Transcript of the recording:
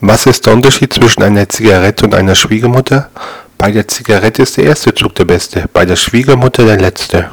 Was ist der Unterschied zwischen einer Zigarette und einer Schwiegermutter? Bei der Zigarette ist der erste Zug der beste, bei der Schwiegermutter der letzte.